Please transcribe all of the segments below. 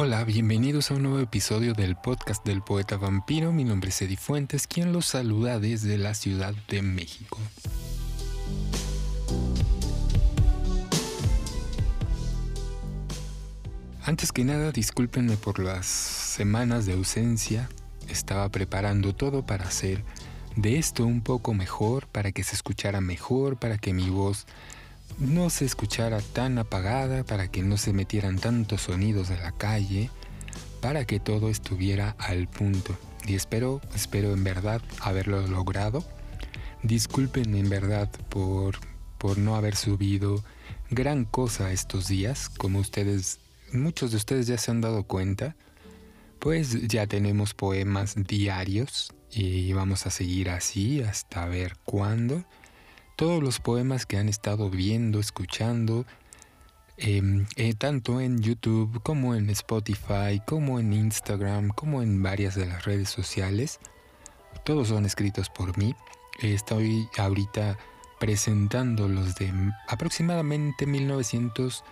Hola, bienvenidos a un nuevo episodio del podcast del poeta vampiro. Mi nombre es Eddie Fuentes, quien los saluda desde la Ciudad de México. Antes que nada, discúlpenme por las semanas de ausencia. Estaba preparando todo para hacer de esto un poco mejor, para que se escuchara mejor, para que mi voz no se escuchara tan apagada, para que no se metieran tantos sonidos de la calle, para que todo estuviera al punto. Y espero, espero en verdad haberlo logrado. Disculpen en verdad por, por no haber subido gran cosa estos días, como ustedes muchos de ustedes ya se han dado cuenta, pues ya tenemos poemas diarios y vamos a seguir así hasta ver cuándo. Todos los poemas que han estado viendo, escuchando, em, eh, tanto en YouTube como en Spotify, como en Instagram, como en varias de las redes sociales, todos son escritos por mí. Estoy ahorita presentando los de aproximadamente 1900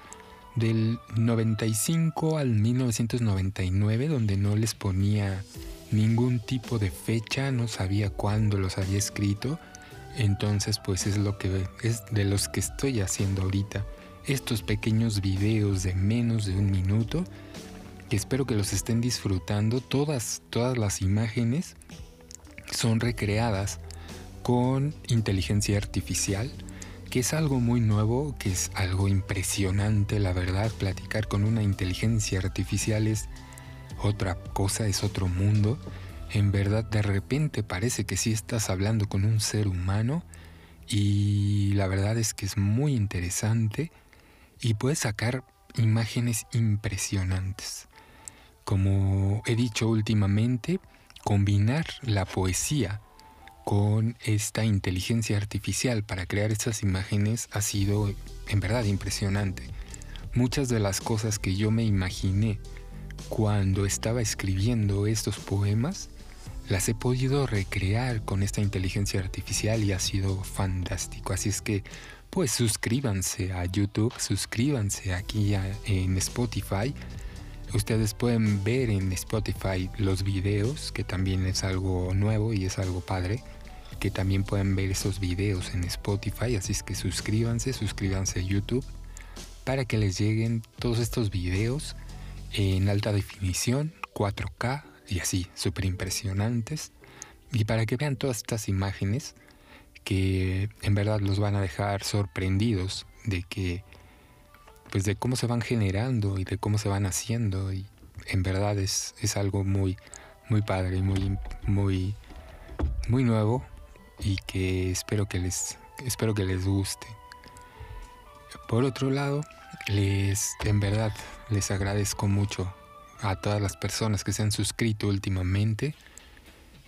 del 95 al 1999, donde no les ponía ningún tipo de fecha, no sabía cuándo los había escrito. Entonces, pues es lo que es de los que estoy haciendo ahorita. Estos pequeños videos de menos de un minuto, espero que los estén disfrutando. Todas, todas las imágenes son recreadas con inteligencia artificial que es algo muy nuevo, que es algo impresionante, la verdad, platicar con una inteligencia artificial es otra cosa, es otro mundo. En verdad, de repente parece que sí estás hablando con un ser humano y la verdad es que es muy interesante y puedes sacar imágenes impresionantes. Como he dicho últimamente, combinar la poesía con esta inteligencia artificial para crear estas imágenes ha sido en verdad impresionante. Muchas de las cosas que yo me imaginé cuando estaba escribiendo estos poemas las he podido recrear con esta inteligencia artificial y ha sido fantástico. Así es que pues suscríbanse a YouTube, suscríbanse aquí en Spotify. Ustedes pueden ver en Spotify los videos, que también es algo nuevo y es algo padre que también pueden ver esos videos en Spotify, así es que suscríbanse, suscríbanse a YouTube para que les lleguen todos estos videos en alta definición, 4K y así, súper impresionantes. Y para que vean todas estas imágenes que en verdad los van a dejar sorprendidos de que, pues de cómo se van generando y de cómo se van haciendo. Y en verdad es, es algo muy, muy padre y muy, muy, muy nuevo y que espero que les, espero que les guste. Por otro lado, les, en verdad, les agradezco mucho a todas las personas que se han suscrito últimamente.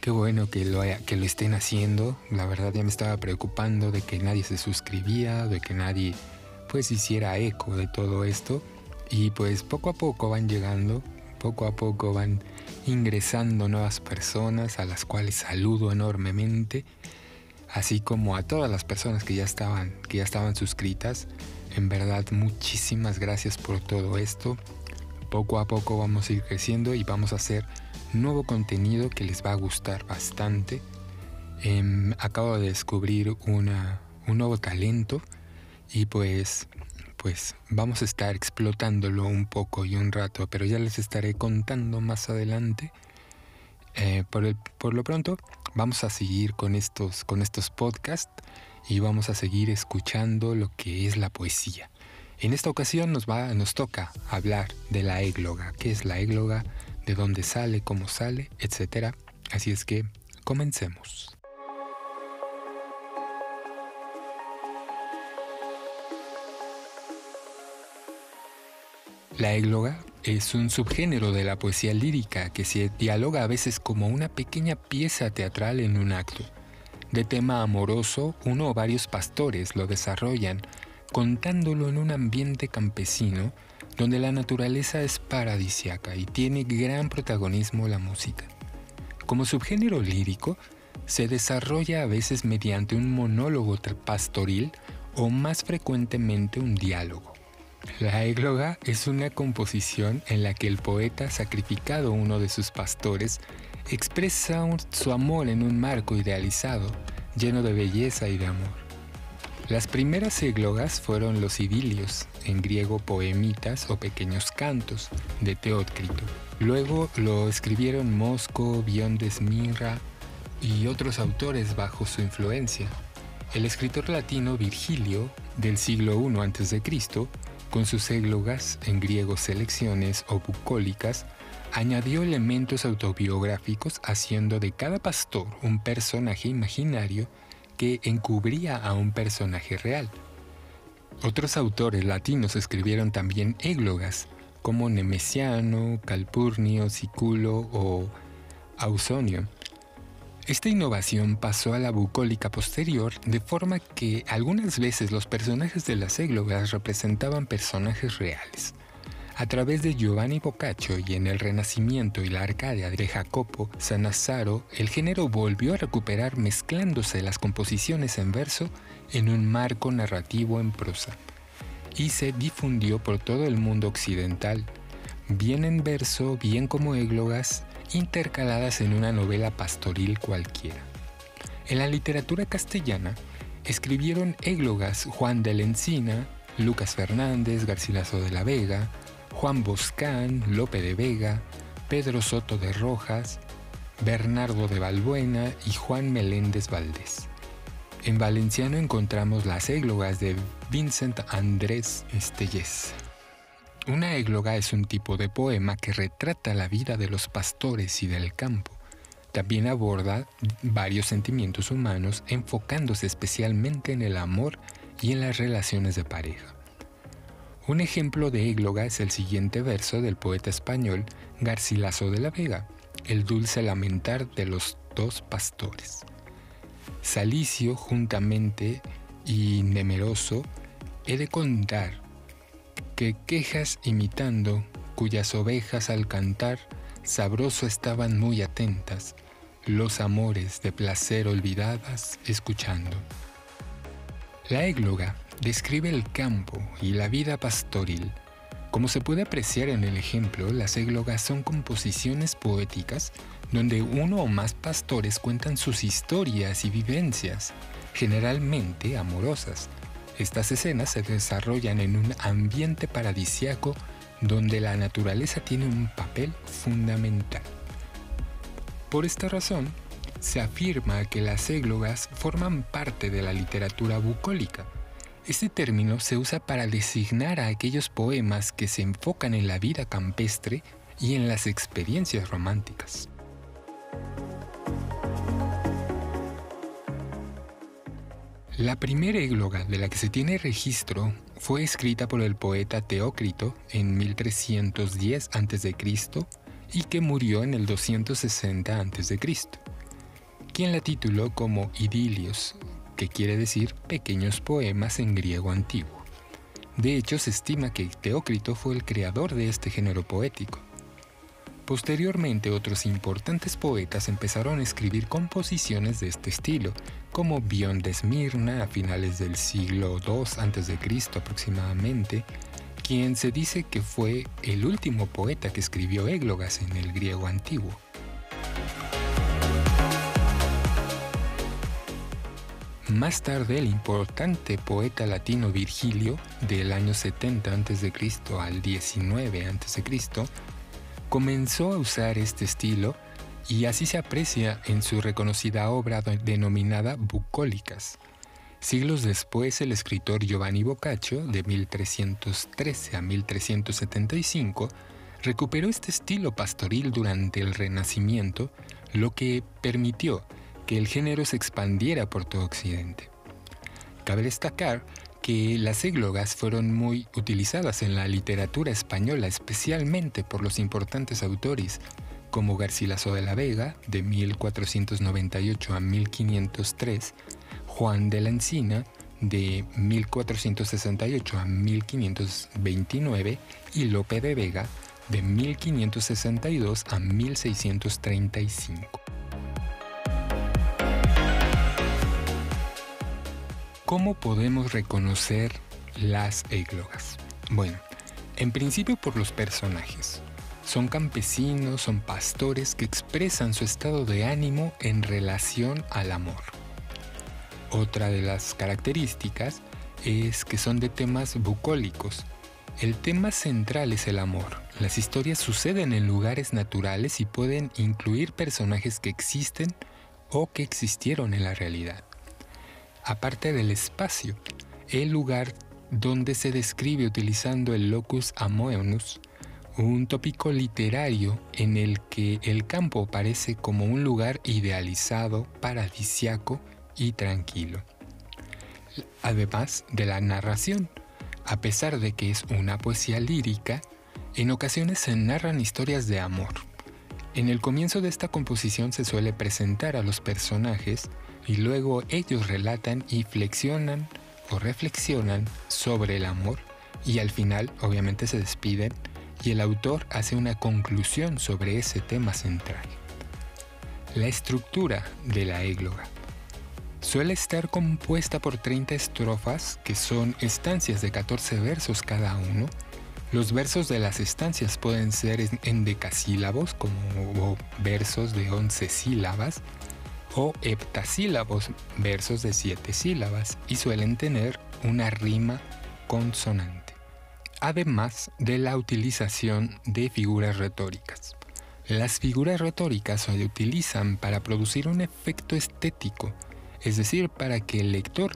Qué bueno que lo, que lo estén haciendo. La verdad ya me estaba preocupando de que nadie se suscribía, de que nadie pues hiciera eco de todo esto. Y pues poco a poco van llegando, poco a poco van ingresando nuevas personas a las cuales saludo enormemente así como a todas las personas que ya estaban, que ya estaban suscritas. En verdad, muchísimas gracias por todo esto. Poco a poco vamos a ir creciendo y vamos a hacer nuevo contenido que les va a gustar bastante. Em, acabo de descubrir una, un nuevo talento y pues, pues vamos a estar explotándolo un poco y un rato, pero ya les estaré contando más adelante. Eh, por, por lo pronto, vamos a seguir con estos, con estos podcasts y vamos a seguir escuchando lo que es la poesía. En esta ocasión nos, va, nos toca hablar de la égloga, qué es la égloga, de dónde sale, cómo sale, etc. Así es que comencemos. La égloga es un subgénero de la poesía lírica que se dialoga a veces como una pequeña pieza teatral en un acto. De tema amoroso, uno o varios pastores lo desarrollan contándolo en un ambiente campesino donde la naturaleza es paradisiaca y tiene gran protagonismo la música. Como subgénero lírico, se desarrolla a veces mediante un monólogo pastoril o más frecuentemente un diálogo. La égloga es una composición en la que el poeta, sacrificado uno de sus pastores, expresa su amor en un marco idealizado, lleno de belleza y de amor. Las primeras églogas fueron los idilios, en griego poemitas o pequeños cantos, de Teócrito. Luego lo escribieron Mosco, Bion de Esmirra y otros autores bajo su influencia. El escritor latino Virgilio, del siglo I a.C., con sus églogas, en griego selecciones o bucólicas, añadió elementos autobiográficos haciendo de cada pastor un personaje imaginario que encubría a un personaje real. Otros autores latinos escribieron también églogas, como Nemesiano, Calpurnio, Siculo o Ausonio. Esta innovación pasó a la bucólica posterior de forma que algunas veces los personajes de las églogas representaban personajes reales. A través de Giovanni Boccaccio y en el Renacimiento y la Arcadia de Jacopo Sanazzaro, el género volvió a recuperar mezclándose las composiciones en verso en un marco narrativo en prosa y se difundió por todo el mundo occidental, bien en verso, bien como églogas intercaladas en una novela pastoril cualquiera. En la literatura castellana escribieron églogas Juan de la Encina, Lucas Fernández, Garcilaso de la Vega, Juan Boscán, Lope de Vega, Pedro Soto de Rojas, Bernardo de Balbuena y Juan Meléndez Valdés. En valenciano encontramos las églogas de Vincent Andrés Estellés. Una égloga es un tipo de poema que retrata la vida de los pastores y del campo. También aborda varios sentimientos humanos enfocándose especialmente en el amor y en las relaciones de pareja. Un ejemplo de égloga es el siguiente verso del poeta español Garcilaso de la Vega, el dulce lamentar de los dos pastores. Salicio juntamente y nemeroso he de contar que quejas imitando, cuyas ovejas al cantar sabroso estaban muy atentas, los amores de placer olvidadas escuchando. La égloga describe el campo y la vida pastoril. Como se puede apreciar en el ejemplo, las églogas son composiciones poéticas donde uno o más pastores cuentan sus historias y vivencias, generalmente amorosas, estas escenas se desarrollan en un ambiente paradisiaco donde la naturaleza tiene un papel fundamental. Por esta razón, se afirma que las églogas forman parte de la literatura bucólica. Este término se usa para designar a aquellos poemas que se enfocan en la vida campestre y en las experiencias románticas. La primera égloga de la que se tiene registro fue escrita por el poeta Teócrito en 1310 a.C. y que murió en el 260 a.C., quien la tituló como Idilios, que quiere decir pequeños poemas en griego antiguo. De hecho, se estima que Teócrito fue el creador de este género poético. Posteriormente, otros importantes poetas empezaron a escribir composiciones de este estilo, como Bion de Esmirna a finales del siglo II a.C. aproximadamente, quien se dice que fue el último poeta que escribió églogas en el griego antiguo. Más tarde, el importante poeta latino Virgilio, del año 70 a.C. al 19 a.C., comenzó a usar este estilo y así se aprecia en su reconocida obra denominada Bucólicas. Siglos después, el escritor Giovanni Boccaccio, de 1313 a 1375, recuperó este estilo pastoril durante el Renacimiento, lo que permitió que el género se expandiera por todo Occidente. Cabe destacar que las églogas fueron muy utilizadas en la literatura española, especialmente por los importantes autores como Garcilaso de la Vega, de 1498 a 1503, Juan de la Encina, de 1468 a 1529, y Lope de Vega, de 1562 a 1635. ¿Cómo podemos reconocer las églogas? Bueno, en principio por los personajes. Son campesinos, son pastores que expresan su estado de ánimo en relación al amor. Otra de las características es que son de temas bucólicos. El tema central es el amor. Las historias suceden en lugares naturales y pueden incluir personajes que existen o que existieron en la realidad. Aparte del espacio, el lugar donde se describe utilizando el locus amoenus, un tópico literario en el que el campo parece como un lugar idealizado, paradisiaco y tranquilo. Además de la narración, a pesar de que es una poesía lírica, en ocasiones se narran historias de amor. En el comienzo de esta composición se suele presentar a los personajes y luego ellos relatan y flexionan o reflexionan sobre el amor y al final obviamente se despiden y el autor hace una conclusión sobre ese tema central. La estructura de la égloga suele estar compuesta por 30 estrofas que son estancias de 14 versos cada uno. Los versos de las estancias pueden ser en decasílabos como versos de 11 sílabas o heptasílabos, versos de 7 sílabas y suelen tener una rima consonante además de la utilización de figuras retóricas. Las figuras retóricas se utilizan para producir un efecto estético, es decir, para que el lector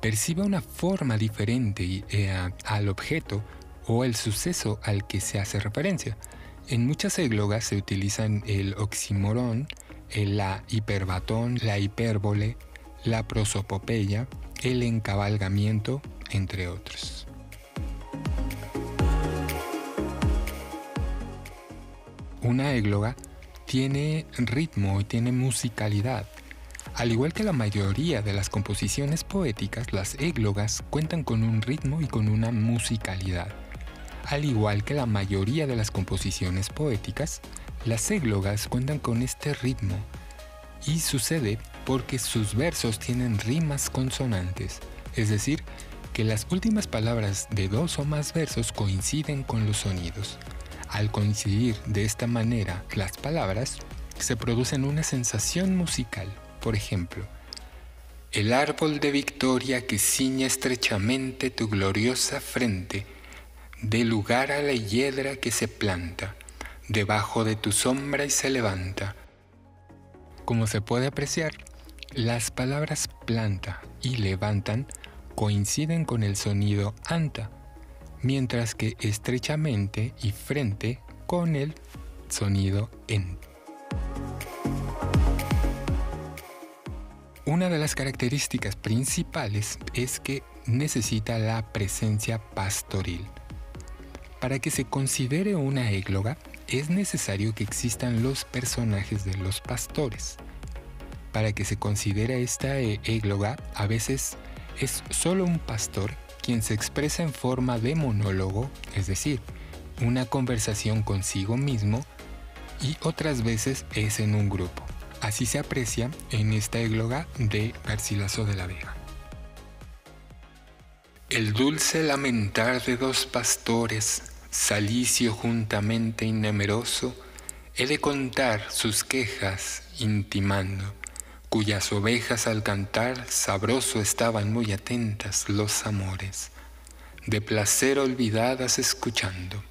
perciba una forma diferente eh, al objeto o el suceso al que se hace referencia. En muchas églogas se utilizan el oxímoron, la hiperbatón, la hipérbole, la prosopopeya, el encabalgamiento, entre otros. Una égloga tiene ritmo y tiene musicalidad. Al igual que la mayoría de las composiciones poéticas, las églogas cuentan con un ritmo y con una musicalidad. Al igual que la mayoría de las composiciones poéticas, las églogas cuentan con este ritmo y sucede porque sus versos tienen rimas consonantes, es decir, que las últimas palabras de dos o más versos coinciden con los sonidos. Al coincidir de esta manera las palabras, se producen una sensación musical. Por ejemplo, el árbol de victoria que ciña estrechamente tu gloriosa frente, de lugar a la hiedra que se planta, debajo de tu sombra y se levanta. Como se puede apreciar, las palabras planta y levantan coinciden con el sonido anta, mientras que estrechamente y frente con el sonido en. Una de las características principales es que necesita la presencia pastoril. Para que se considere una égloga, es necesario que existan los personajes de los pastores. Para que se considere esta égloga, a veces es solo un pastor quien se expresa en forma de monólogo, es decir, una conversación consigo mismo, y otras veces es en un grupo. Así se aprecia en esta égloga de Garcilaso de la Vega. El dulce lamentar de dos pastores, salicio juntamente innemeroso, he de contar sus quejas intimando cuyas ovejas al cantar sabroso estaban muy atentas los amores, de placer olvidadas escuchando.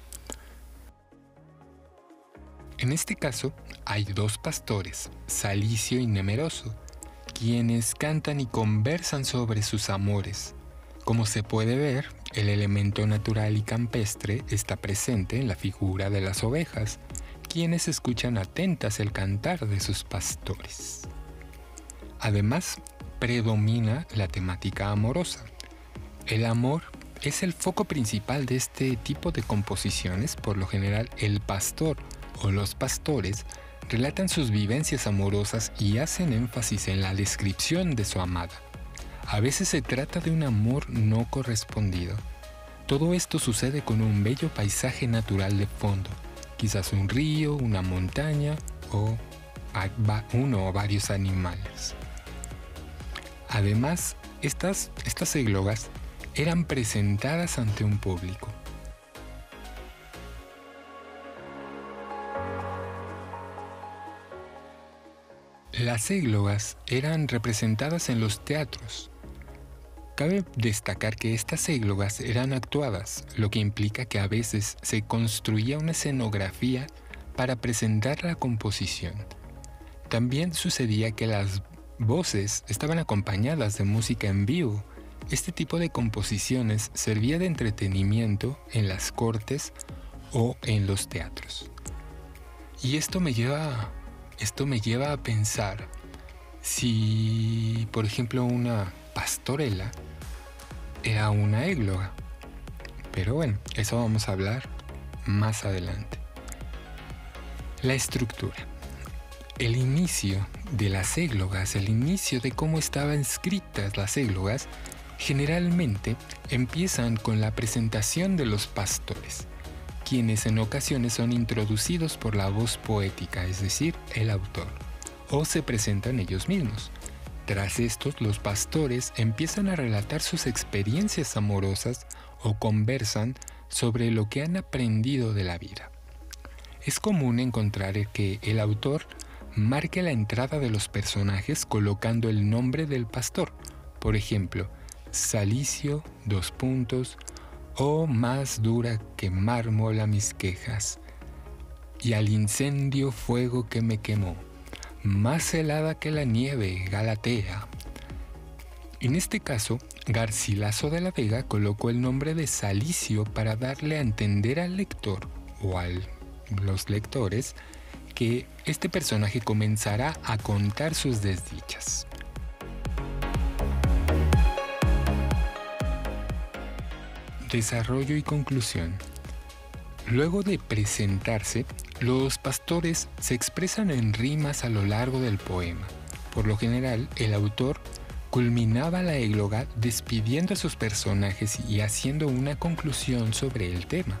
En este caso hay dos pastores, Salicio y Nemeroso, quienes cantan y conversan sobre sus amores. Como se puede ver, el elemento natural y campestre está presente en la figura de las ovejas, quienes escuchan atentas el cantar de sus pastores. Además, predomina la temática amorosa. El amor es el foco principal de este tipo de composiciones. Por lo general, el pastor o los pastores relatan sus vivencias amorosas y hacen énfasis en la descripción de su amada. A veces se trata de un amor no correspondido. Todo esto sucede con un bello paisaje natural de fondo, quizás un río, una montaña o uno o varios animales. Además, estas, estas eglogas eran presentadas ante un público. Las églogas eran representadas en los teatros, Cabe destacar que estas églogas eran actuadas, lo que implica que a veces se construía una escenografía para presentar la composición. También sucedía que las voces estaban acompañadas de música en vivo. Este tipo de composiciones servía de entretenimiento en las cortes o en los teatros. Y esto me lleva esto me lleva a pensar si, por ejemplo, una pastorela era una égloga. Pero bueno, eso vamos a hablar más adelante. La estructura. El inicio de las églogas, el inicio de cómo estaban escritas las églogas, generalmente empiezan con la presentación de los pastores quienes en ocasiones son introducidos por la voz poética, es decir, el autor, o se presentan ellos mismos. Tras estos, los pastores empiezan a relatar sus experiencias amorosas o conversan sobre lo que han aprendido de la vida. Es común encontrar que el autor marque la entrada de los personajes colocando el nombre del pastor. Por ejemplo, Salicio, dos puntos, oh más dura que mármol a mis quejas, y al incendio fuego que me quemó, más helada que la nieve Galatea. En este caso, Garcilaso de la Vega colocó el nombre de Salicio para darle a entender al lector o a los lectores que este personaje comenzará a contar sus desdichas. Desarrollo y conclusión. Luego de presentarse, los pastores se expresan en rimas a lo largo del poema. Por lo general, el autor culminaba la égloga despidiendo a sus personajes y haciendo una conclusión sobre el tema,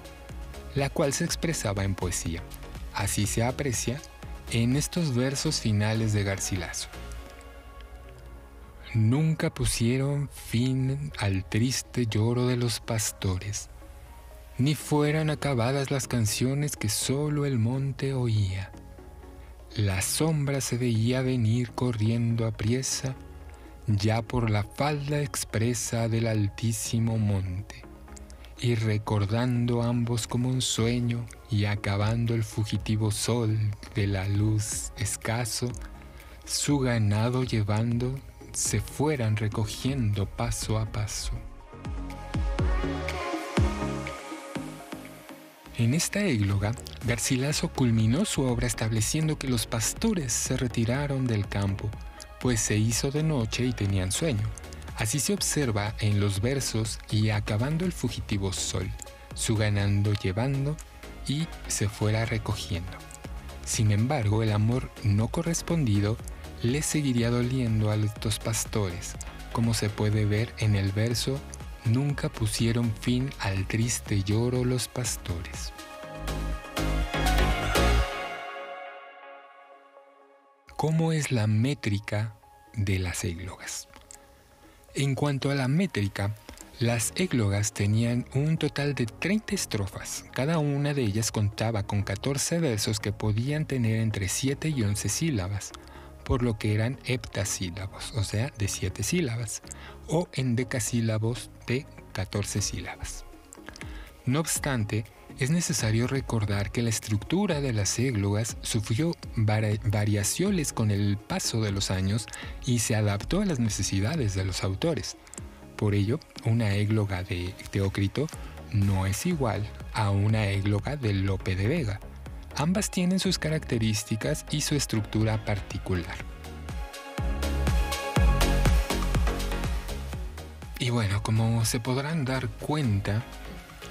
la cual se expresaba en poesía. Así se aprecia en estos versos finales de Garcilaso. Nunca pusieron fin al triste lloro de los pastores, ni fueran acabadas las canciones que solo el monte oía. La sombra se veía venir corriendo a priesa, ya por la falda expresa del altísimo monte, y recordando ambos como un sueño y acabando el fugitivo sol de la luz escaso, su ganado llevando se fueran recogiendo paso a paso. En esta égloga, Garcilaso culminó su obra estableciendo que los pastores se retiraron del campo, pues se hizo de noche y tenían sueño. Así se observa en los versos y acabando el fugitivo sol, su ganando llevando y se fuera recogiendo. Sin embargo, el amor no correspondido les seguiría doliendo a estos pastores, como se puede ver en el verso Nunca pusieron fin al triste lloro los pastores. ¿Cómo es la métrica de las églogas? En cuanto a la métrica, las églogas tenían un total de 30 estrofas. Cada una de ellas contaba con 14 versos que podían tener entre 7 y 11 sílabas por lo que eran heptasílabos, o sea, de 7 sílabas, o endecasílabos de 14 sílabas. No obstante, es necesario recordar que la estructura de las églogas sufrió variaciones con el paso de los años y se adaptó a las necesidades de los autores. Por ello, una égloga de Teócrito no es igual a una égloga de Lope de Vega, Ambas tienen sus características y su estructura particular. Y bueno, como se podrán dar cuenta,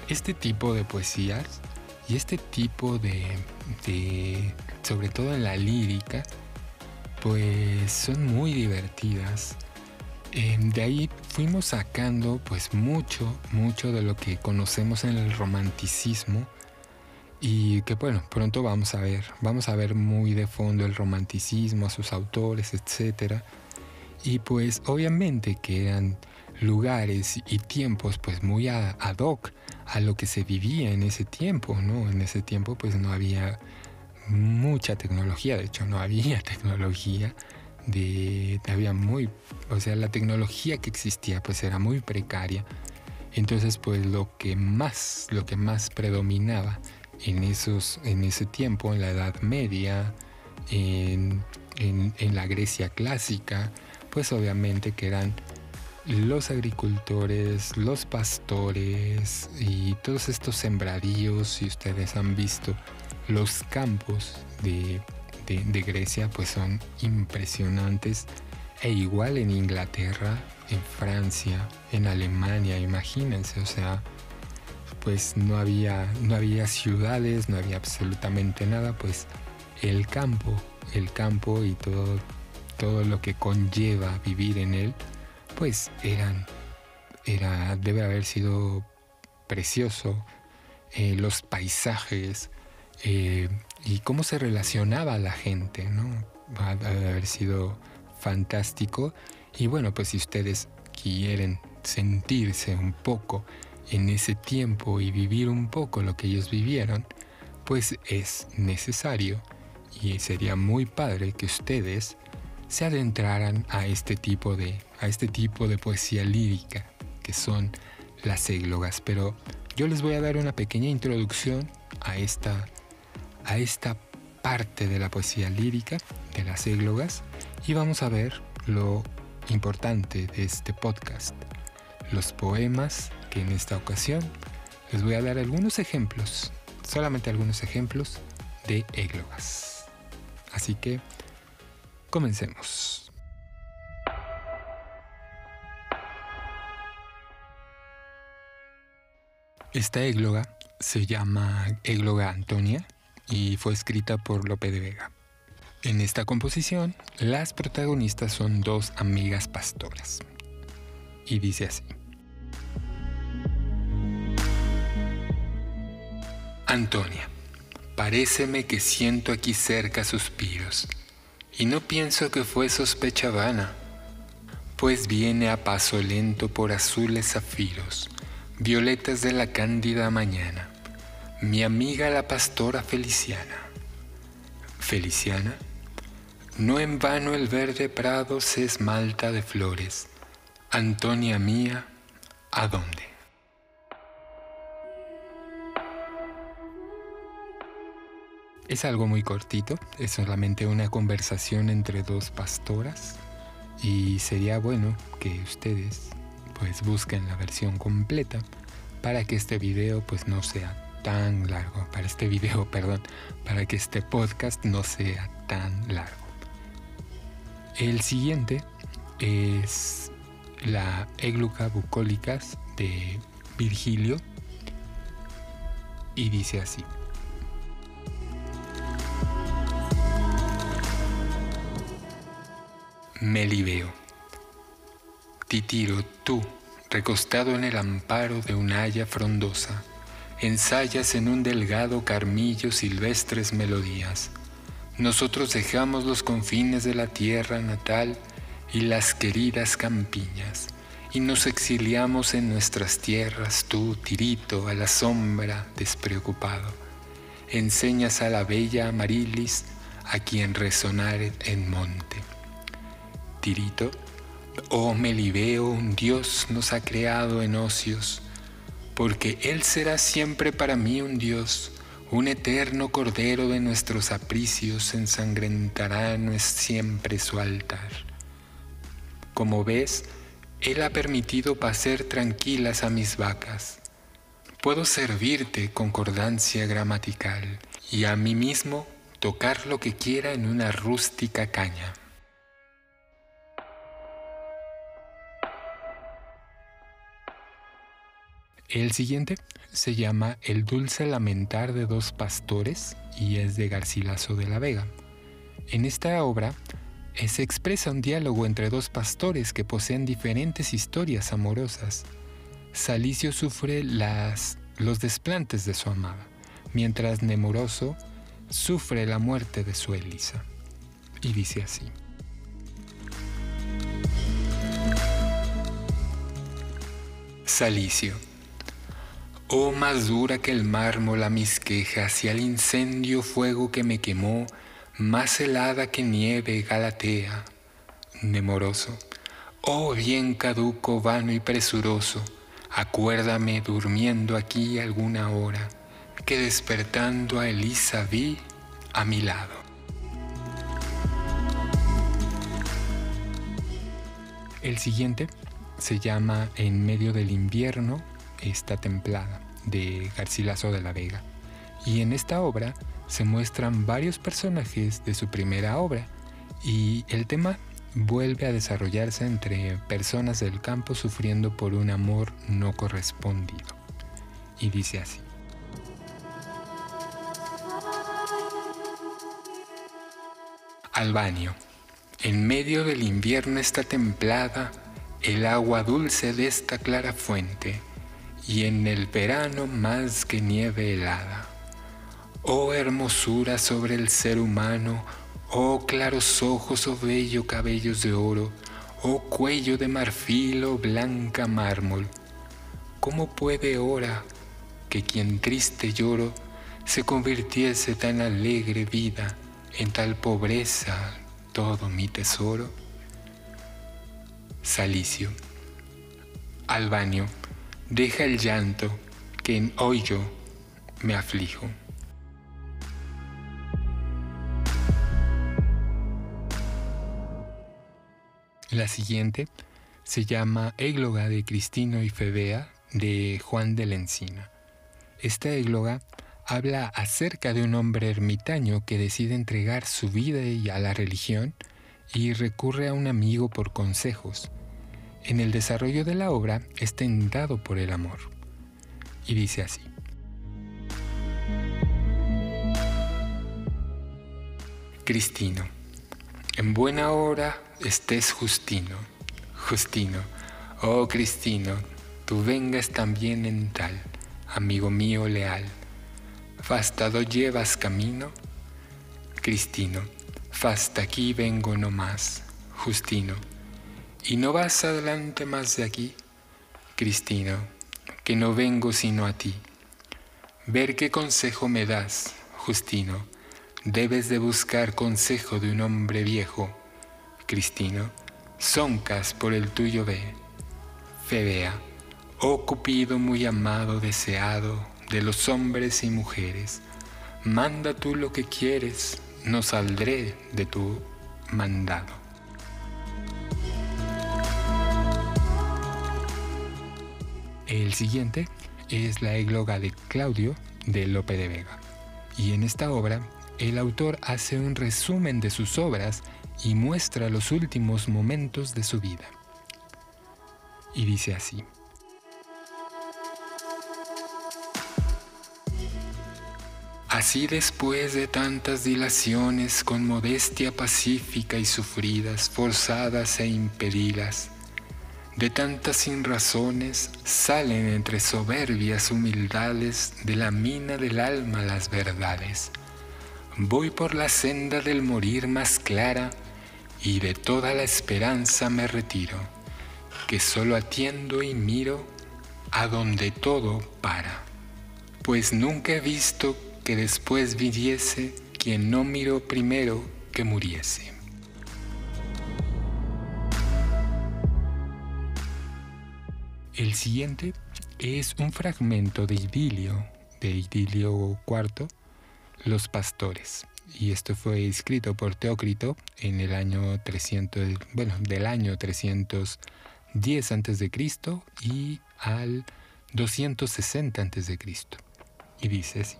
este tipo de poesías y este tipo de, sobre todo en la lírica, pues son muy divertidas. Em, de ahí fuimos sacando pues mucho, mucho de lo que conocemos en el romanticismo y que bueno, pronto vamos a ver, vamos a ver muy de fondo el romanticismo, a sus autores, etc. Y pues obviamente que eran lugares y tiempos pues muy ad hoc a lo que se vivía en ese tiempo, ¿no? En ese tiempo pues no había mucha tecnología, de hecho no había tecnología, de había muy, o sea, la tecnología que existía pues era muy precaria. Entonces, pues lo que más, lo que más predominaba en esos, en ese tiempo, en la Edad Media, en, en la Grecia clásica, pues obviamente que eran los agricultores, los pastores y todos estos sembradíos, si ustedes han visto los campos de, Grecia, pues son impresionantes. E igual en Inglaterra, en Francia, en Alemania, imagínense, o sea, pues no había, no había ciudades, no había absolutamente nada, pues el campo, el campo y todo, todo lo que conlleva vivir en él, pues eran, era, debe haber sido precioso, eh, los paisajes eh, y cómo se relacionaba la gente, ¿no? Debe haber sido fantástico. Y bueno, pues si ustedes quieren sentirse un poco en ese tiempo y vivir un poco lo que ellos vivieron, pues es necesario y sería muy padre que ustedes se adentraran a este tipo de, a este tipo de poesía lírica que son las églogas. Pero yo les voy a dar una pequeña introducción a esta, a esta parte de la poesía lírica de las églogas y vamos a ver lo importante de este podcast, los poemas que en esta ocasión les voy a dar algunos ejemplos, solamente algunos ejemplos de églogas. Así que Comencemos. Esta égloga se llama Égloga Antonia y fue escrita por Lope de Vega. En esta composición, las protagonistas son dos amigas pastoras. Y dice así. Antonia, paréceme que siento aquí cerca suspiros y no pienso que fue sospecha vana, pues viene a paso lento por azules zafiros, violetas de la cándida mañana, mi amiga la pastora Feliciana. Feliciana, no en vano el verde prado se esmalta de flores. Antonia mía, ¿a dónde? Es algo muy cortito, es solamente una conversación entre dos pastoras y sería bueno que ustedes pues busquen la versión completa para que este video pues no sea tan largo, para este video, perdón, para que este podcast no sea tan largo. El siguiente es la Egluca bucólicas de Virgilio y dice así. Melibeo. Titiro, tú, recostado en el amparo de una haya frondosa, ensayas en un delgado carmillo silvestres melodías. Nosotros dejamos los confines de la tierra natal y las queridas campiñas, y nos exiliamos en nuestras tierras, tú, tirito, a la sombra, despreocupado. Enseñas a la bella Amarilis a quien resonar en monte. Tirito, oh Melibeo, un Dios nos ha creado en ocios, porque Él será siempre para mí un Dios, un eterno cordero de nuestros apricios ensangrentará siempre su altar. Como ves, Él ha permitido pacer tranquilas a mis vacas. Puedo servirte concordancia gramatical y a mí mismo tocar lo que quiera en una rústica caña. El siguiente se llama El dulce lamentar de dos pastores y es de Garcilaso de la Vega. En esta obra eh, se expresa un diálogo entre dos pastores que poseen diferentes historias amorosas. Salicio sufre las, los desplantes de su amada, mientras Nemoroso sufre la muerte de su Elisa. Y dice así. Salicio Oh más dura que el mármol a mis quejas y al incendio fuego que me quemó, más helada que nieve Galatea, nemoroso. Oh bien caduco, vano y presuroso, acuérdame durmiendo aquí alguna hora, que despertando a Elisa vi a mi lado. El siguiente se llama En medio del invierno está templada, de Garcilaso de la Vega. Y en esta obra se muestran varios personajes de su primera obra y el tema vuelve a desarrollarse entre personas del campo sufriendo por un amor no correspondido. Y dice así. Albanio. En medio del invierno está templada el agua dulce de esta clara fuente, y en el verano más que nieve helada. Oh hermosura sobre el ser humano, oh claros ojos, oh bello cabellos de oro, oh cuello de marfil, oh blanca mármol. ¿Cómo puede ahora que quien triste lloro se convirtiese tan alegre vida en tal pobreza todo mi tesoro? Salicio. Albanio, deja el llanto que en hoy yo me aflijo. La siguiente se llama Égloga de Cristino y Febea de Juan de la Encina. Esta égloga habla acerca de un hombre ermitaño que decide entregar su vida a la religión y recurre a un amigo por consejos. En el desarrollo de la obra es tentado por el amor. Y dice así. Cristino, en buena hora estés Justino, Justino, oh Cristino, tú vengas también en tal, amigo mío leal. Fastado llevas camino, Cristino, Fasta aquí vengo no más, Justino. ¿Y no vas adelante más de aquí? Cristino, que no vengo sino a ti. Ver qué consejo me das, Justino. Debes de buscar consejo de un hombre viejo. Cristino, soncas por el tuyo ve. Febea, oh Cupido muy amado, deseado de los hombres y mujeres, manda tú lo que quieres, no saldré de tu mandado. El siguiente es la égloga de Claudio de Lope de Vega. Y en esta obra, el autor hace un resumen de sus obras y muestra los últimos momentos de su vida. Y dice así. Así después de tantas dilaciones con modestia pacífica y sufridas, forzadas e impedidas, de tantas sinrazones salen entre soberbias humildades de la mina del alma las verdades. Voy por la senda del morir más clara y de toda la esperanza me retiro, que solo atiendo y miro a donde todo para, pues nunca he visto que después viviese quien no miró primero que muriese. El siguiente es un fragmento de Idilio, de Idilio IV, Los Pastores. Y esto fue escrito por Teócrito en el año 300, bueno, del año 310 a.C. y al 260 a.C. Y dice así.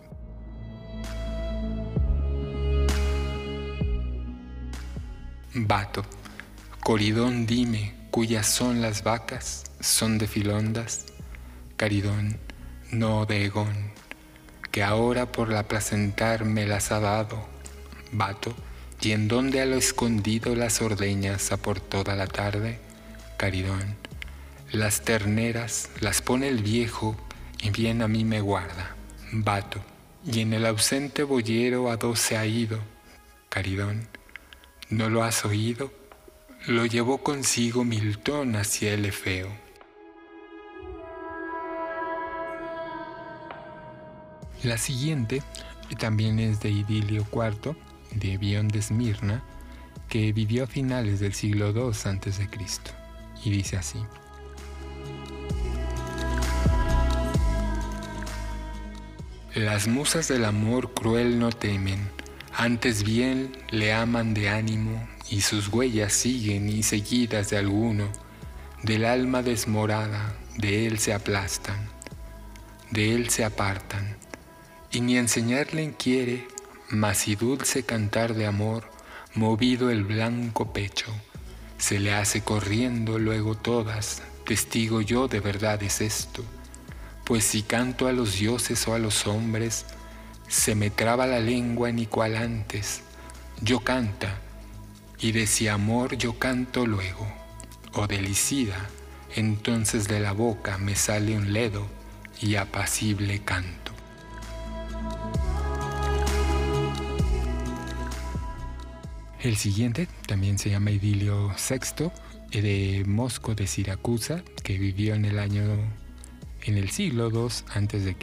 Vato, Coridón dime, cuyas son las vacas, son de Filondas, Caridón, no de Egón, que ahora por la placentar me las ha dado, Vato, y en donde a lo escondido las ordeñas a por toda la tarde, Caridón, las terneras las pone el viejo y bien a mí me guarda, Vato, y en el ausente boyero a dos se ha ido, Caridón, ¿No lo has oído? Lo llevó consigo Milton hacia el Efeo. La siguiente también es de Idilio IV, de Bion de Esmirna, que vivió a finales del siglo II a.C. Y dice así. Las musas del amor cruel no temen, antes bien le aman de ánimo y sus huellas siguen y seguidas de alguno, del alma desmorada, de él se aplastan, de él se apartan, y ni enseñarle quiere, mas y dulce cantar de amor, movido el blanco pecho, se le hace corriendo luego todas, testigo yo de verdad es esto pues si canto a los dioses o a los hombres, se me traba la lengua ni cual antes. Yo canta, y de si amor yo canto luego, o delicida, entonces de la boca me sale un ledo y apacible canto. El siguiente también se llama Idilio VI, de Mosco de Siracusa, que vivió en el año en el siglo II a.C.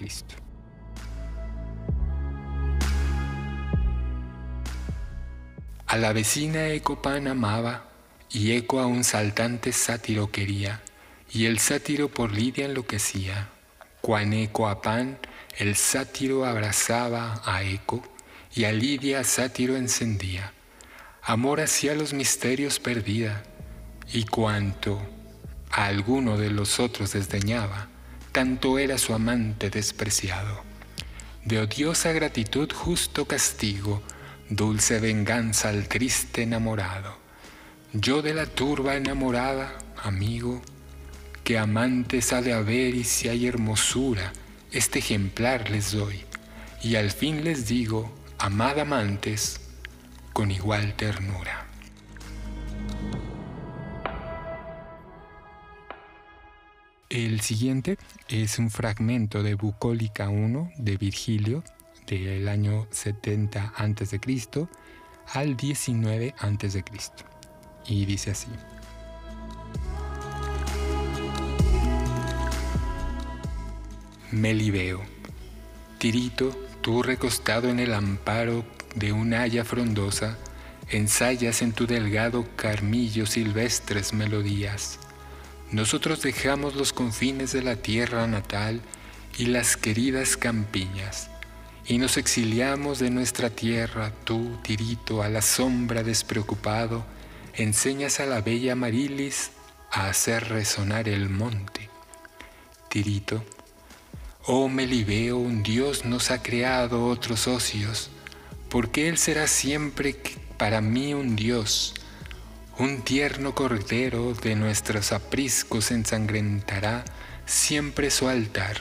A la vecina Ecopan amaba, y Eco a un saltante sátiro quería, y el sátiro por Lidia enloquecía. Cuan Eco a Pan, el sátiro abrazaba a Eco, y a Lidia sátiro encendía. Amor hacia los misterios perdida, y cuanto a alguno de los otros desdeñaba, tanto era su amante despreciado. De odiosa gratitud justo castigo, dulce venganza al triste enamorado. Yo de la turba enamorada, amigo, que amantes ha de haber y si hay hermosura, este ejemplar les doy. Y al fin les digo, amad amantes, con igual ternura. El siguiente es un fragmento de Bucólica 1 de Virgilio del año 70 a.C. al 19 a.C. Y dice así. Melibeo, Tirito, tú recostado en el amparo de una haya frondosa, ensayas en tu delgado carmillo silvestres melodías nosotros dejamos los confines de la tierra natal y las queridas campiñas, y nos exiliamos de nuestra tierra, tú, tirito, a la sombra despreocupado, enseñas a la bella Marilis a hacer resonar el monte. Tirito, oh Melibeo, un Dios nos ha creado otros ocios, porque Él será siempre para mí un Dios, un tierno cordero de nuestros apriscos ensangrentará siempre su altar.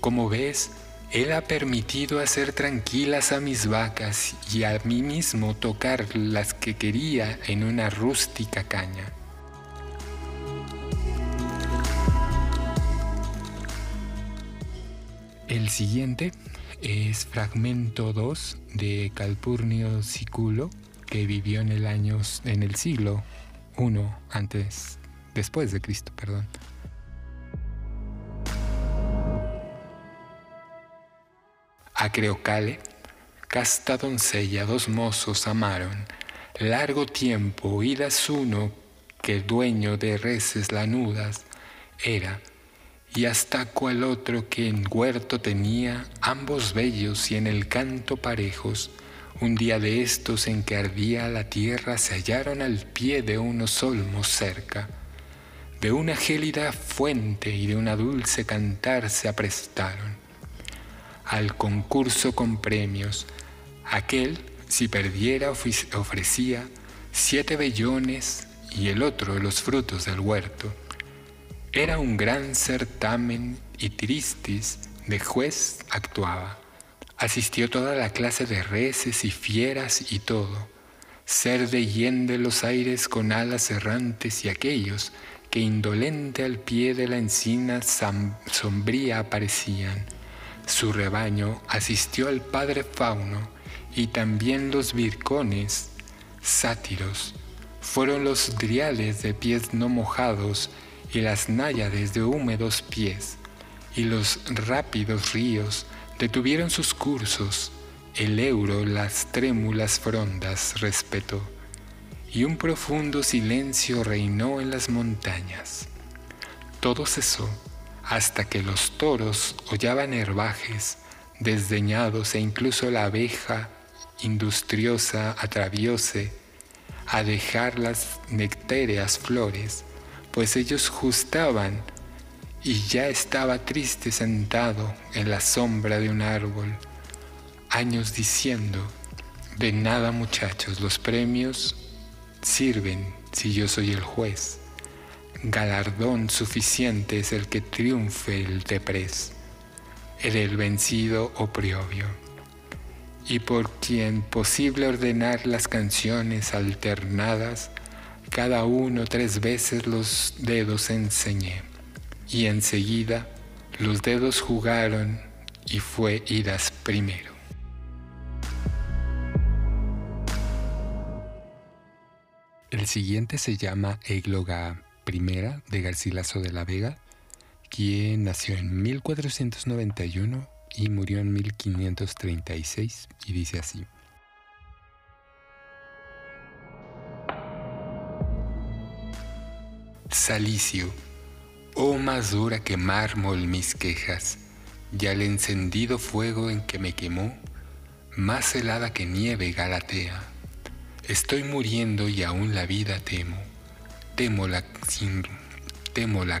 Como ves, Él ha permitido hacer tranquilas a mis vacas y a mí mismo tocar las que quería en una rústica caña. El siguiente es fragmento 2 de Calpurnio Siculo que vivió en el año, en el siglo I antes, después de Cristo, perdón. A Creocale, casta doncella, dos mozos amaron, largo tiempo, idas uno que dueño de reses lanudas era, y hasta cual otro que en huerto tenía, ambos bellos y en el canto parejos, un día de estos en que ardía la tierra se hallaron al pie de unos olmos cerca. De una gélida fuente y de una dulce cantar se aprestaron. Al concurso con premios, aquel, si perdiera, ofrecía siete bellones y el otro los frutos del huerto. Era un gran certamen y Tristis de juez actuaba. Asistió toda la clase de reses y fieras y todo, ser de hiende los aires con alas errantes y aquellos que indolente al pie de la encina sombría aparecían. Su rebaño asistió al padre Fauno y también los vircones, sátiros, fueron los driales de pies no mojados y las náyades de húmedos pies, y los rápidos ríos Detuvieron sus cursos, el euro las trémulas frondas respetó, y un profundo silencio reinó en las montañas. Todo cesó hasta que los toros hollaban herbajes desdeñados e incluso la abeja industriosa atraviose a dejar las nectéreas flores, pues ellos justaban y ya estaba triste sentado en la sombra de un árbol, años diciendo, de nada muchachos, los premios sirven si yo soy el juez. Galardón suficiente es el que triunfe el depres, el el vencido oprobio, y por quien posible ordenar las canciones alternadas, cada uno tres veces los dedos enseñé, y enseguida los dedos jugaron y fue idas primero. El siguiente se llama Égloga I de Garcilaso de la Vega, quien nació en 1491 y murió en 1536 y dice así. Salicio, oh más dura que mármol mis quejas, ya el encendido fuego en que me quemó, más helada que nieve Galatea Estoy muriendo y aún la vida temo. Témola, sin,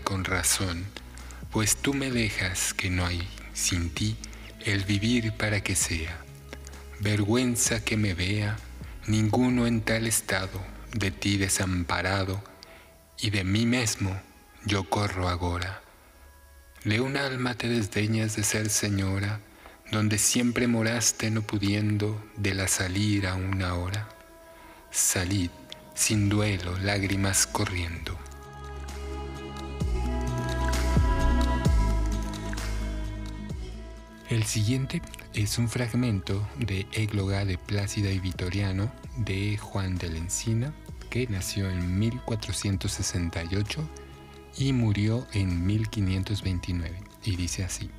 con razón, pues tú me dejas que no hay sin ti el vivir para que sea. Vergüenza que me vea, ninguno en tal estado, de ti desamparado, y de mí mismo yo corro agora. De un alma te desdeñas de ser señora, donde siempre moraste no pudiendo de la salir a una hora. Salid sin duelo, lágrimas corriendo. El siguiente es un fragmento de Égloga de Plácida y Vitoriano de Juan de la Encina, que nació en 1468 y murió en 1529, y dice así.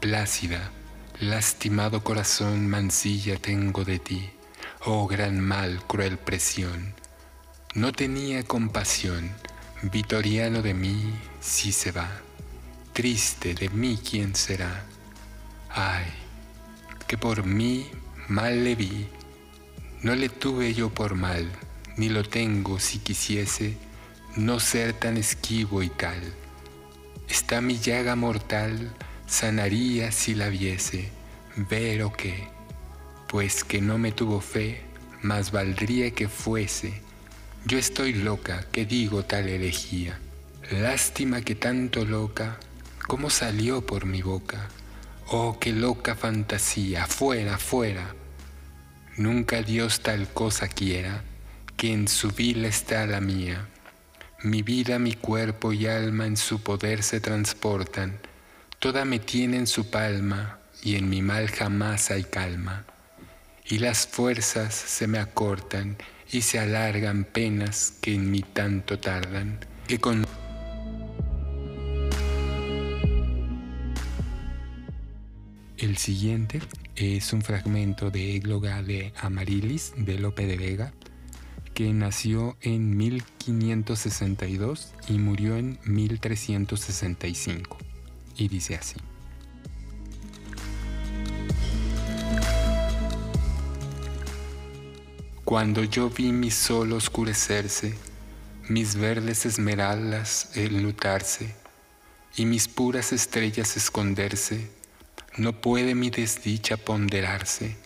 Plácida, lastimado corazón, mancilla tengo de ti, oh gran mal, cruel presión. No tenía compasión, Vitoriano de mí si se va, triste de mí quién será. Ay, que por mí mal le vi, no le tuve yo por mal, ni lo tengo si quisiese no ser tan esquivo y tal. Está mi llaga mortal, sanaría si la viese, ver o qué, pues que no me tuvo fe, más valdría que fuese. Yo estoy loca, que digo tal elegía. Lástima que tanto loca, ¿cómo salió por mi boca? Oh, qué loca fantasía, fuera, fuera. Nunca Dios tal cosa quiera, que en su vila está la mía. Mi vida, mi cuerpo y alma en su poder se transportan, Toda me tiene en su palma y en mi mal jamás hay calma. Y las fuerzas se me acortan y se alargan penas que en mí tanto tardan, que con El siguiente es un fragmento de Égloga de Amarilis de Lope de Vega, que nació en 1562 y murió en 1365 y dice así. Cuando yo vi mi sol oscurecerse, mis verdes esmeraldas enlutarse y mis puras estrellas esconderse, no puede mi desdicha ponderarse,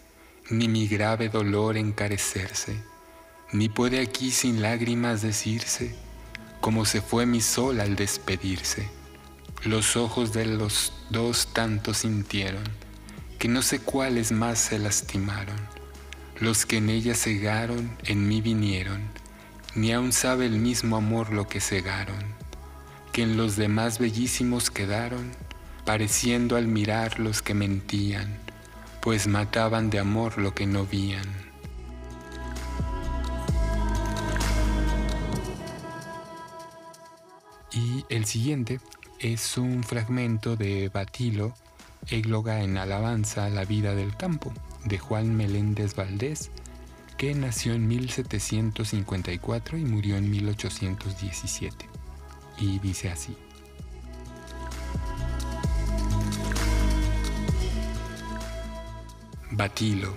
ni mi grave dolor encarecerse, ni puede aquí sin lágrimas decirse, como se fue mi sol al despedirse los ojos de los dos tanto sintieron, que no sé cuáles más se lastimaron. Los que en ella cegaron, en mí vinieron, ni aun sabe el mismo amor lo que cegaron, que en los demás bellísimos quedaron, pareciendo al mirar los que mentían, pues mataban de amor lo que no vían. Y el siguiente es un fragmento de Batilo égloga en alabanza a la vida del campo, de Juan Meléndez Valdés, que nació en 1754 y murió en 1817. Y dice así. Batilo,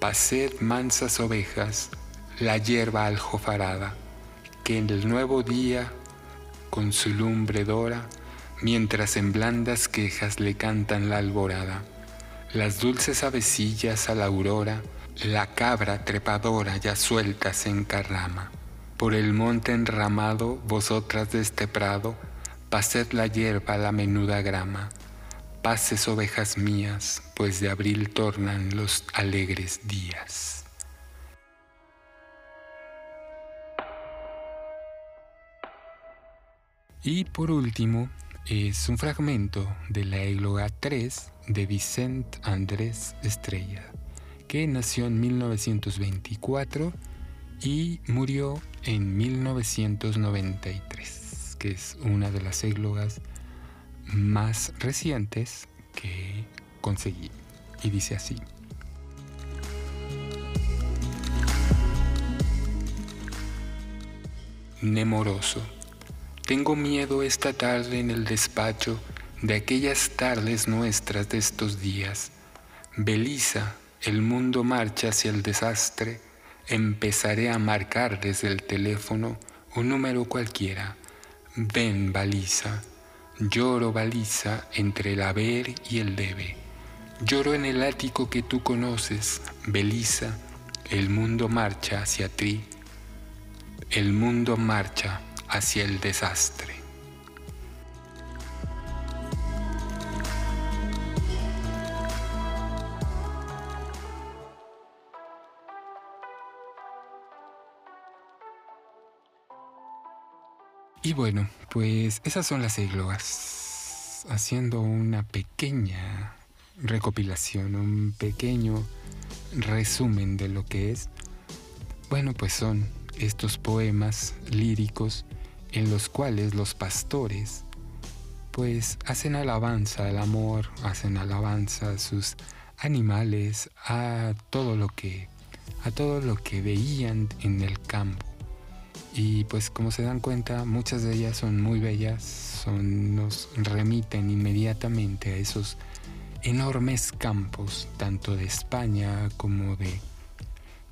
pased mansas ovejas, la hierba aljofarada, que en el nuevo día, con su lumbre dora, mientras en blandas quejas le cantan la alborada, las dulces avecillas a la aurora, la cabra trepadora ya suelta se encarrama. Por el monte enramado, vosotras de este prado, pased la hierba la menuda grama. Pases ovejas mías, pues de abril tornan los alegres días. Y por último, es un fragmento de la égloga 3 de Vicente Andrés Estrella que nació en 1924 y murió en 1993, que es una de las églogas más recientes que conseguí. Y dice así. Nemoroso. Tengo miedo esta tarde en el despacho de aquellas tardes nuestras de estos días. Belisa, el mundo marcha hacia el desastre, empezaré a marcar desde el teléfono un número cualquiera. Ven, baliza. Lloro, baliza, entre el haber y el debe. Lloro en el ático que tú conoces, Belisa. El mundo marcha hacia ti. El mundo marcha hacia el desastre. Y bueno, pues esas son las églogas. Haciendo una pequeña recopilación, un pequeño resumen de lo que es. Bueno, pues son estos poemas líricos en los cuales los pastores pues hacen alabanza al amor, hacen alabanza a sus animales, a todo lo que a todo lo que veían en el campo. Y pues como se dan cuenta, muchas de ellas son muy bellas, son, nos remiten inmediatamente a esos enormes campos, tanto de España como de,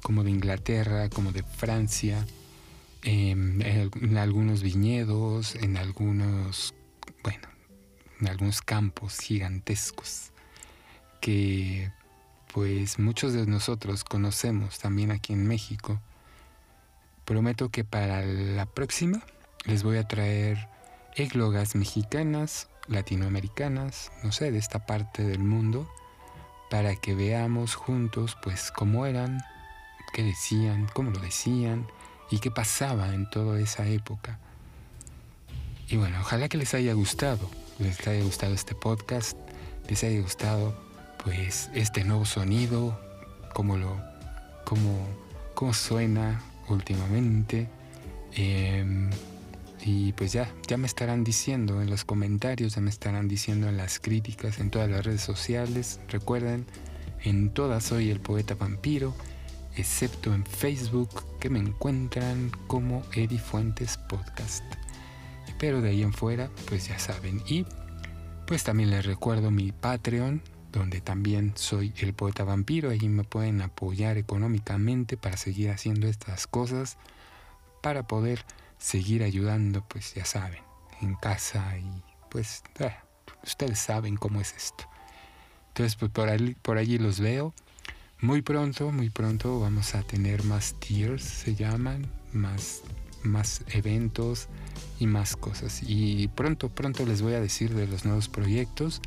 como de Inglaterra, como de Francia, em, en, algunos viñedos, en algunos, bueno, en algunos campos gigantescos que pues muchos de nosotros conocemos también aquí en México Prometo que para la próxima les voy a traer églogas mexicanas, latinoamericanas, no sé, de esta parte del mundo, para que veamos juntos pues cómo eran, qué decían, cómo lo decían y qué pasaba en toda esa época. Y bueno, ojalá que les haya gustado, les haya gustado este podcast, les haya gustado pues este nuevo sonido, cómo lo, cómo, cómo suena, últimamente. Em, y pues ya, ya me estarán diciendo en los comentarios, ya me estarán diciendo en las críticas, en todas las redes sociales. Recuerden, en todas soy el poeta vampiro, excepto en Facebook, que me encuentran como Eddie Fuentes Podcast. Pero de ahí en fuera, pues ya saben. Y pues también les recuerdo mi Patreon, donde también soy el poeta vampiro. Allí me pueden apoyar económicamente para seguir haciendo estas cosas, para poder seguir ayudando, pues ya saben, en casa y pues ah, ustedes saben cómo es esto. Entonces, pues por, allí, por allí los veo. Muy pronto, muy pronto vamos a tener más tiers, se llaman, más, más eventos y más cosas. Y pronto, pronto les voy a decir de los nuevos proyectos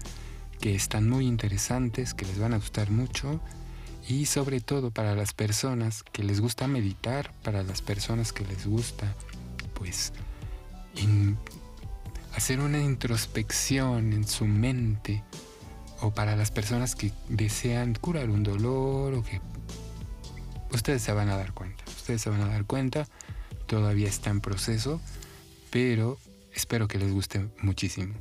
que están muy interesantes, que les van a gustar mucho y sobre todo para las personas que les gusta meditar, para las personas que les gusta pues hacer una introspección en su mente o para las personas que desean curar un dolor o que ustedes se van a dar cuenta, ustedes se van a dar cuenta, todavía está en proceso, pero espero que les guste muchísimo.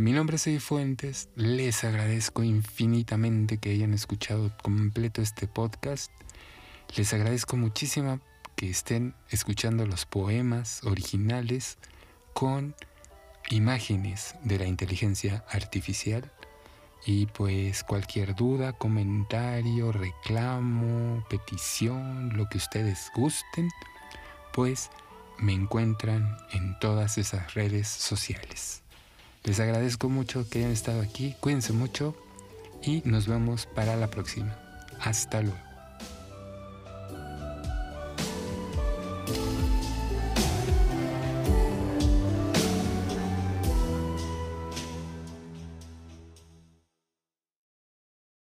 Mi nombre es Eddie Fuentes, les agradezco infinitamente que hayan escuchado completo este podcast. Les agradezco muchísimo que estén escuchando los poemas originales con imágenes de la inteligencia artificial. Y pues cualquier duda, comentario, reclamo, petición, lo que ustedes gusten, pues me encuentran en todas esas redes sociales. Les agradezco mucho que hayan estado aquí, cuídense mucho y nos vemos para la próxima. Hasta luego.